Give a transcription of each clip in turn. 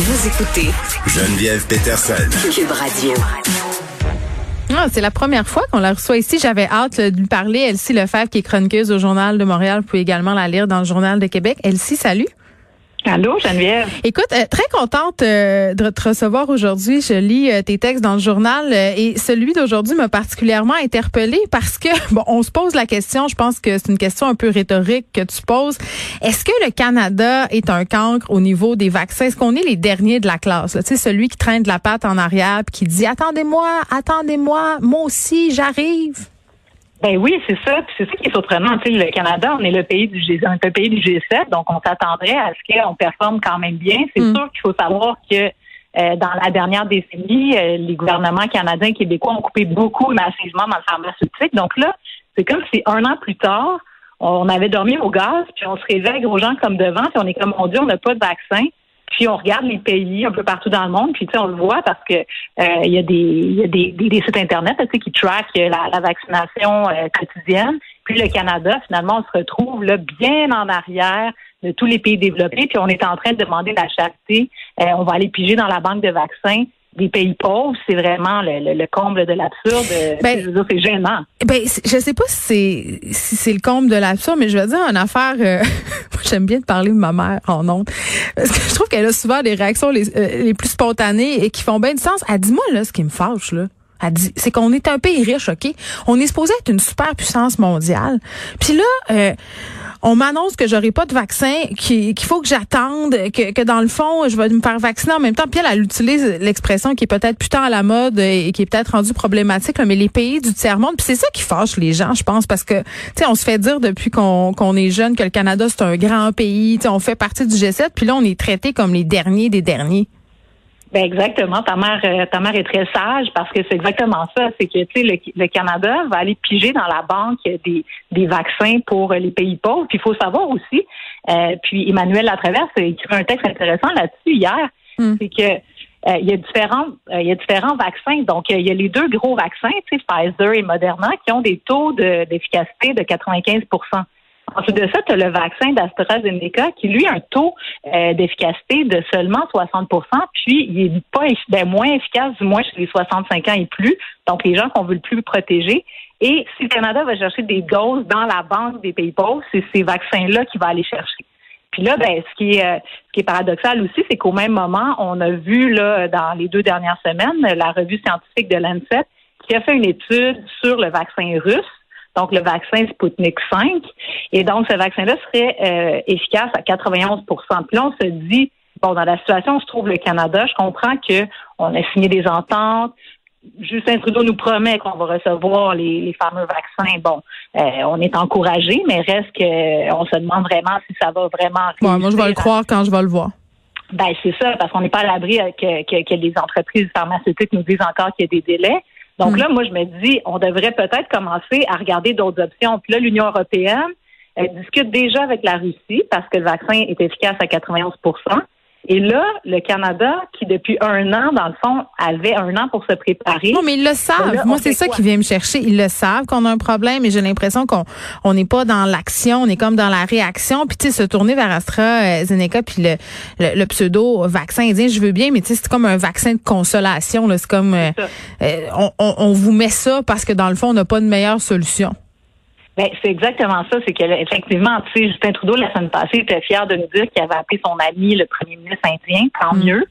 Vous écoutez Geneviève Peterson. Cube Radio. Ah, c'est la première fois qu'on la reçoit ici. J'avais hâte de lui parler. Elsie Lefebvre, qui est chroniqueuse au Journal de Montréal. Vous pouvez également la lire dans le Journal de Québec. Elsie, salut. Allô, Geneviève? Écoute, euh, très contente euh, de te recevoir aujourd'hui. Je lis euh, tes textes dans le journal euh, et celui d'aujourd'hui m'a particulièrement interpellée parce que, bon, on se pose la question, je pense que c'est une question un peu rhétorique que tu poses. Est-ce que le Canada est un cancre au niveau des vaccins? Est-ce qu'on est les derniers de la classe? Tu sais, celui qui traîne de la patte en arrière puis qui dit, attendez-moi, attendez-moi, moi aussi, j'arrive. Ben oui, c'est ça. Puis c'est ça qui est surprenant. Tu sais, le Canada, on est le pays du G, on est le pays du G7, donc on s'attendrait à ce qu'on performe quand même bien. C'est Mm. sûr qu'il faut savoir que euh, dans la dernière décennie, euh, les gouvernements canadiens et québécois ont coupé beaucoup massivement dans le pharmaceutique. Donc là, c'est comme si un an plus tard, on avait dormi au gaz, puis on se réveille gros gens comme devant, puis on est comme mon Dieu, on n'a pas de vaccin. Puis on regarde les pays un peu partout dans le monde, puis tu sais, on le voit parce que euh, il y a des y a des, des, sites internet qui traquent la, la vaccination euh, quotidienne. Puis le Canada, finalement, on se retrouve là bien en arrière de tous les pays développés. Puis on est en train de demander la charité. Euh, on va aller piger dans la banque de vaccins des pays pauvres. C'est vraiment le, le, le comble de l'absurde. Ben, Je veux dire, c'est gênant. Ben, je sais pas si c'est si c'est le comble de l'absurde, mais je vais dire une affaire. euh, moi, j'aime bien te parler de ma mère en honte parce que je trouve qu'elle a souvent des réactions les, euh, les plus spontanées et qui font bien du sens. Elle dit moi là, ce qui me fâche là. C'est qu'on est un pays riche, ok? On est supposé être une super puissance mondiale. Puis là, euh, on m'annonce que j'aurai pas de vaccin, qu'il faut que j'attende, que, dans le fond, je vais me faire vacciner en même temps. Puis elle, elle utilise l'expression qui est peut-être plus tant à la mode et qui est peut-être rendue problématique, là, mais les pays du tiers-monde. Puis c'est ça qui fâche les gens, je pense, parce que, tu sais, on se fait dire depuis qu'on qu'on est jeune que le Canada, c'est un grand pays, tu sais, on fait partie du G7, puis là, on est traité comme les derniers des derniers. Ben exactement. Ta mère, euh, ta mère est très sage parce que c'est exactement ça. C'est que tu sais, le, le Canada va aller piger dans la banque des, des vaccins pour les pays pauvres. Puis il faut savoir aussi. euh, puis Emmanuel Latraverse a écrit un texte intéressant là-dessus hier. Mm. C'est que euh, il y a différents euh, il y a différents vaccins. Donc il y a les deux gros vaccins, tu sais, Pfizer et Moderna, qui ont des taux de- d'efficacité de, 95 Ensuite de ça, tu as le vaccin d'AstraZeneca qui, lui, a un taux euh, d'efficacité de seulement 60% puis il est pas ben, moins efficace, du moins chez les 65 ans et plus, donc les gens qu'on veut le plus protéger. Et si le Canada va chercher des doses dans la banque des pays pauvres, c'est ces vaccins-là qu'il va aller chercher. Puis là, ben, ce qui est, euh, ce qui est paradoxal aussi, c'est qu'au même moment, on a vu là dans les deux dernières semaines la revue scientifique de Lancet qui a fait une étude sur le vaccin russe donc le vaccin Sputnik 5. Et donc, ce vaccin-là serait euh, efficace à 91% Puis là, on se dit, bon, dans la situation où se trouve le Canada, je comprends que on a signé des ententes. Justin Trudeau nous promet qu'on va recevoir les, les fameux vaccins. Bon, euh, on est encouragé, mais reste que on se demande vraiment si ça va vraiment. Bon, moi, je vais le croire quand je vais le voir. ben, c'est ça, parce qu'on n'est pas à l'abri euh, que, que, que les entreprises pharmaceutiques nous disent encore qu'il y a des délais. Donc Mm. là, moi, je me dis, on devrait peut-être commencer à regarder d'autres options. Puis là, l'Union européenne elle discute déjà avec la Russie parce que le vaccin est efficace à 91 Et là, le Canada, qui depuis un an, dans le fond, avait un an pour se préparer. Non, mais ils le savent. Là, Moi, c'est ça qui vient me chercher. Ils le savent qu'on a un problème et j'ai l'impression qu'on on n'est pas dans l'action, on est comme dans la réaction. Puis, tu sais, se tourner vers AstraZeneca puis le, le, le pseudo-vaccin indien, je veux bien, mais tu sais, c'est comme un vaccin de consolation. C'est comme, euh, euh, on, on, on vous met ça parce que dans le fond, on n'a pas de meilleure solution. Ben, c'est exactement ça. C'est que effectivement, tu sais, Justin Trudeau, la semaine passée, était fier de nous dire qu'il avait appelé son ami, le premier ministre indien. Tant Mm. mieux.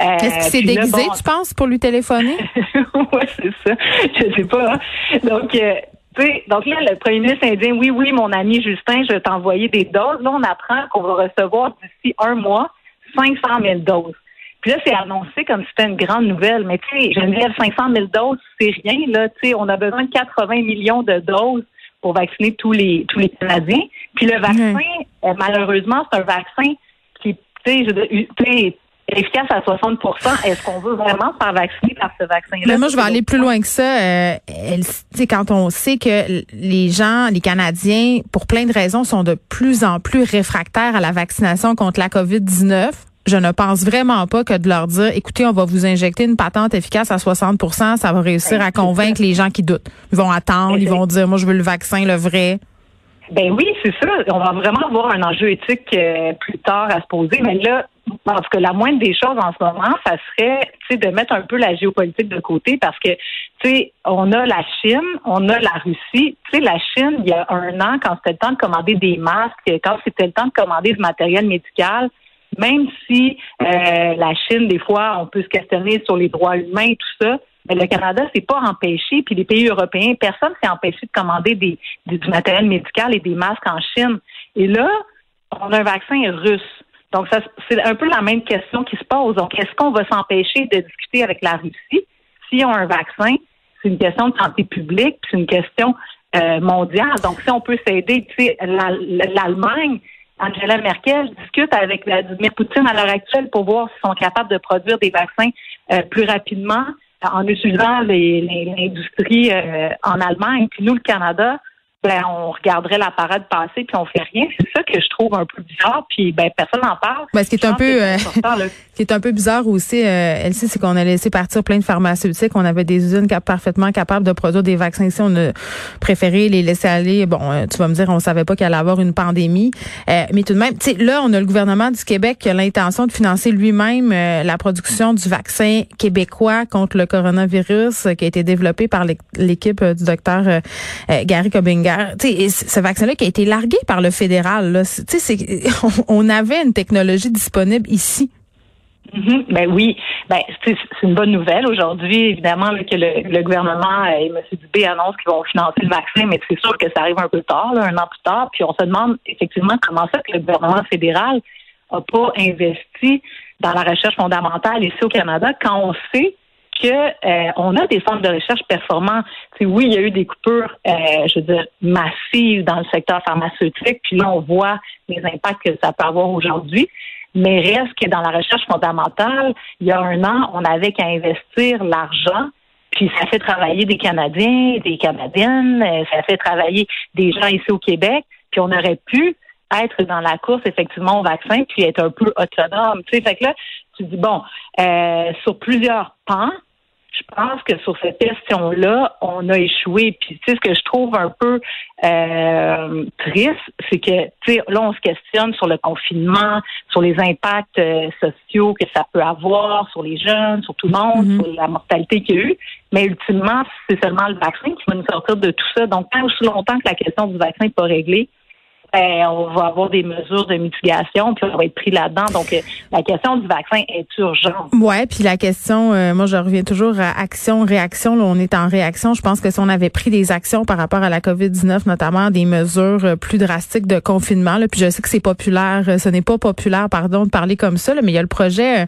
Euh, Est-ce qu'il s'est déguisé, bon, tu penses, pour lui téléphoner? oui, c'est ça. Je sais pas. hein. Donc, euh, tu sais, donc là, le premier ministre indien, oui, oui, mon ami Justin, je vais t'envoyer des doses. Là, on apprend qu'on va recevoir d'ici un mois 500 000 doses. Puis là, c'est annoncé comme si c'était une grande nouvelle. Mais tu sais, Geneviève, 500 000 doses, c'est rien. Là, tu sais, on a besoin de 80 millions de doses pour vacciner tous les tous les Canadiens. Puis le vaccin, euh, malheureusement, c'est un vaccin qui est efficace à 60% est-ce qu'on veut vraiment se faire vacciner par ce vaccin-là? Mais moi, je vais aller plus loin que ça. Euh, elle, quand on sait que les gens, les Canadiens, pour plein de raisons, sont de plus en plus réfractaires à la vaccination contre la COVID-19, je ne pense vraiment pas que de leur dire, écoutez, on va vous injecter une patente efficace à 60% ça va réussir à convaincre les gens qui doutent. Ils vont attendre, ils vont dire, moi, je veux le vaccin, le vrai. Ben oui, c'est ça. On va vraiment avoir un enjeu éthique euh, plus tard à se poser. Mais là, en tout cas, la moindre des choses en ce moment, ça serait de mettre un peu la géopolitique de côté parce que tu sais, on a la Chine, on a la Russie. Tu sais, la Chine, il y a un an, quand c'était le temps de commander des masques, quand c'était le temps de commander du matériel médical, même si euh, la Chine, des fois, on peut se questionner sur les droits humains et tout ça, mais le Canada s'est pas empêché, puis les pays européens, personne s'est empêché de commander des, du matériel médical et des masques en Chine. Et là, on a un vaccin russe. Donc, c'est un peu la même question qui se pose. Donc, est-ce qu'on va s'empêcher de discuter avec la Russie? Si on a un vaccin? C'est une question de santé publique, c'est une question euh, mondiale. Donc, si on peut s'aider, tu sais, l'Allemagne, Angela Merkel discute avec Vladimir Poutine à l'heure actuelle pour voir s'ils sont capables de produire des vaccins euh, plus rapidement en utilisant l'industrie euh, en Allemagne. Puis nous, le Canada, ben, on regarderait la parade passer puis on fait rien. C'est ça que je trouve un peu bizarre. Puis ben personne n'en parle. Ben, ce qui est un peu, euh, qui est un peu bizarre aussi, euh, Elsie, c'est qu'on a laissé partir plein de pharmaceutiques. On avait des usines parfaitement capables de produire des vaccins. Ici, on a préféré les laisser aller. Bon, euh, tu vas me dire, on savait pas qu'il allait avoir une pandémie, euh, mais tout de même, tu sais, là, on a le gouvernement du Québec qui a l'intention de financer lui-même la production du vaccin québécois contre le coronavirus qui a été développé par l'équipe du docteur Gary Cobinga ce vaccin-là qui a été largué par le fédéral, là, on avait une technologie disponible ici. Mm-hmm. Ben oui, ben c'est une bonne nouvelle aujourd'hui, évidemment que le, gouvernement et M. Dubé annoncent qu'ils vont financer le vaccin, mais c'est sûr que ça arrive un peu tard, un an plus tard. Puis on se demande effectivement comment ça que le gouvernement fédéral n'a pas investi dans la recherche fondamentale ici au Canada quand on sait que euh, on a des centres de recherche performants. oui, il y a eu des coupures, euh, je veux dire, massives dans le secteur pharmaceutique, puis là, on voit les impacts que ça peut avoir aujourd'hui. Mais reste que dans la recherche fondamentale, il y a un an, on avait qu'à investir l'argent, puis ça fait travailler des Canadiens, des Canadiennes, euh, ça fait travailler des gens ici au Québec, puis on aurait pu être dans la course effectivement au vaccin, puis être un peu autonome. Tu sais, fait que là, tu dis bon, euh, sur plusieurs pans, je pense que sur cette question-là, on a échoué. Puis, tu sais, ce que je trouve un peu euh, triste, c'est que, tu sais, là, on se questionne sur le confinement, sur les impacts euh, sociaux que ça peut avoir sur les jeunes, sur tout le monde, mm-hmm. sur la mortalité qu'il y a eu. Mais ultimement, c'est seulement le vaccin qui va nous sortir de tout ça. Donc, tant aussi longtemps que la question du vaccin n'est pas réglée, ben, on va avoir des mesures de mitigation, puis on va être pris là-dedans. Donc, euh, la question du vaccin est urgente. Ouais, puis la question, euh, moi, je reviens toujours à action, réaction. Là, on est en réaction. Je pense que si on avait pris des actions par rapport à la COVID-19, notamment des mesures euh, plus drastiques de confinement, là, puis je sais que c'est populaire, ce n'est pas populaire, pardon, de parler comme ça, là, mais il y a le projet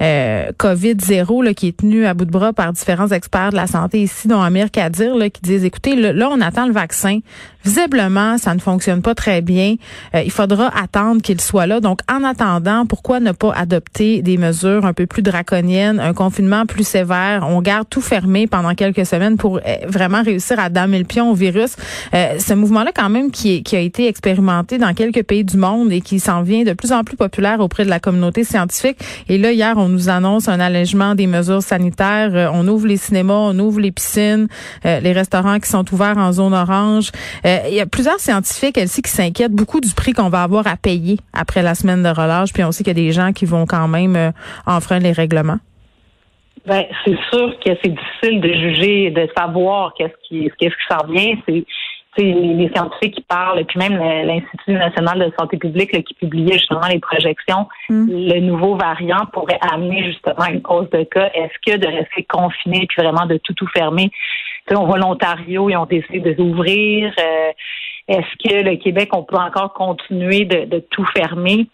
euh, COVID zéro là, qui est tenu à bout de bras par différents experts de la santé ici, dont Amir Kadir, là, qui disent, écoutez, là, on attend le vaccin. Visiblement, ça ne fonctionne pas très bien. Euh, il faudra attendre qu'il soit là. Donc, en attendant, pourquoi ne pas adopter des mesures un peu plus draconiennes, un confinement plus sévère? On garde tout fermé pendant quelques semaines pour euh, vraiment réussir à damer le pion au virus. Euh, ce mouvement-là, quand même, qui, a été expérimenté dans quelques pays du monde et qui s'en vient de plus en plus populaire auprès de la communauté scientifique. Et là, hier, on nous annonce un allègement des mesures sanitaires. on ouvre les cinémas, on ouvre les piscines, les restaurants qui sont ouverts en zone orange. il y a plusieurs scientifiques, elles, qui s'inquiètent beaucoup du prix qu'on va avoir à payer après la semaine de relâche. Puis on sait qu'il y a des gens qui vont quand même euh, enfreindre les règlements. Ben, c'est sûr que c'est difficile de juger, de savoir qu'est-ce qui, qu'est-ce qui s'en vient. C'est, les, scientifiques qui parlent, et puis même l'Institut national de santé publique qui publiait justement les projections, mm. le nouveau variant pourrait amener justement une cause de cas. Est-ce que de rester confiné puis vraiment de tout tout fermer? sais, on voit l'Ontario, ils ont décidé d'ouvrir. Euh, est-ce que le Québec, on peut encore continuer de, tout fermer?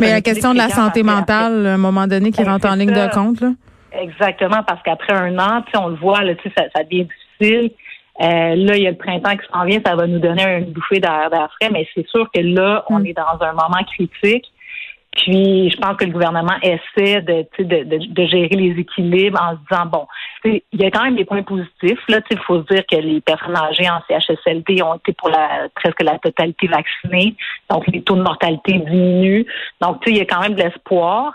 Mais la question de la santé mentale, à un moment donné, qui ben, rentre en ligne de compte, là? Exactement, parce qu'après un an, on le voit, là, ça, ça devient difficile. Euh, là, il y a le printemps qui s'en vient, ça va nous donner une bouffée d'air frais, mais c'est sûr que là, on mm. est dans un moment critique. Puis, je pense que le gouvernement essaie de, de, de, de, gérer les équilibres en se disant, bon, il y a quand même des points positifs. Là, il faut se dire que les personnes âgées en CHSLD ont été pour la presque la totalité vaccinées. Donc, les taux de mortalité diminuent. Donc, il y a quand même de l'espoir.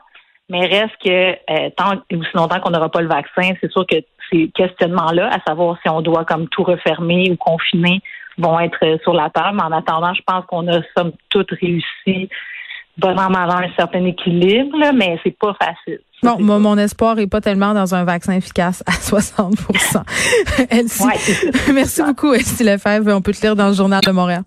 Mais reste que euh, tant ou si longtemps qu'on n'aura pas le vaccin, c'est sûr que ces questionnements-là, à savoir si on doit comme tout refermer ou confiner, vont être sur la table. Mais en attendant, je pense qu'on a somme toute réussi bon en un certain équilibre, là, mais c'est pas facile. Non, moi, mon espoir est pas tellement dans un vaccin efficace à 60% Elsie, Merci beaucoup, Elsie Lefebvre. On peut te lire dans le Journal de Montréal.